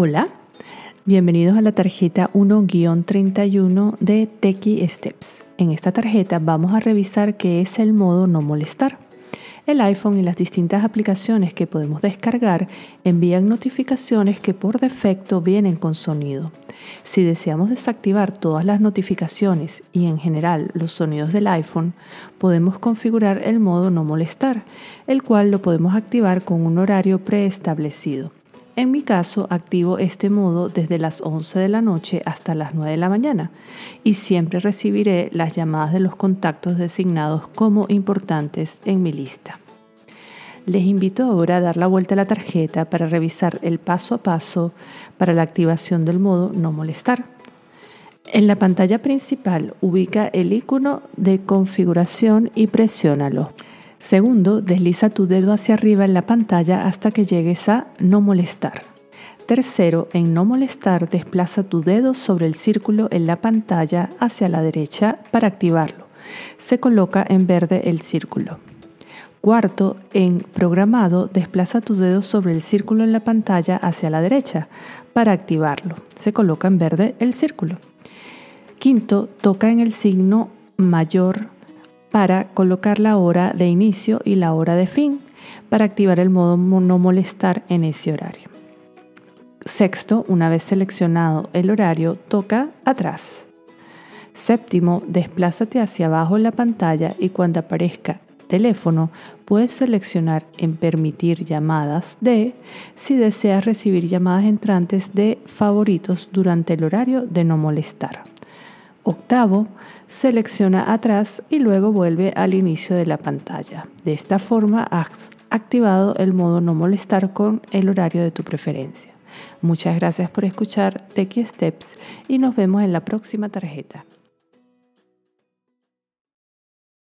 Hola, bienvenidos a la tarjeta 1-31 de Techie Steps. En esta tarjeta vamos a revisar qué es el modo no molestar. El iPhone y las distintas aplicaciones que podemos descargar envían notificaciones que por defecto vienen con sonido. Si deseamos desactivar todas las notificaciones y en general los sonidos del iPhone, podemos configurar el modo no molestar, el cual lo podemos activar con un horario preestablecido. En mi caso, activo este modo desde las 11 de la noche hasta las 9 de la mañana y siempre recibiré las llamadas de los contactos designados como importantes en mi lista. Les invito ahora a dar la vuelta a la tarjeta para revisar el paso a paso para la activación del modo no molestar. En la pantalla principal ubica el icono de configuración y presiónalo. Segundo, desliza tu dedo hacia arriba en la pantalla hasta que llegues a No molestar. Tercero, en No molestar, desplaza tu dedo sobre el círculo en la pantalla hacia la derecha para activarlo. Se coloca en verde el círculo. Cuarto, en Programado, desplaza tu dedo sobre el círculo en la pantalla hacia la derecha para activarlo. Se coloca en verde el círculo. Quinto, toca en el signo mayor para colocar la hora de inicio y la hora de fin para activar el modo no molestar en ese horario. Sexto, una vez seleccionado el horario, toca atrás. Séptimo, desplázate hacia abajo en la pantalla y cuando aparezca teléfono puedes seleccionar en permitir llamadas de si deseas recibir llamadas entrantes de favoritos durante el horario de no molestar. Octavo, selecciona atrás y luego vuelve al inicio de la pantalla. De esta forma has activado el modo no molestar con el horario de tu preferencia. Muchas gracias por escuchar Techie Steps y nos vemos en la próxima tarjeta.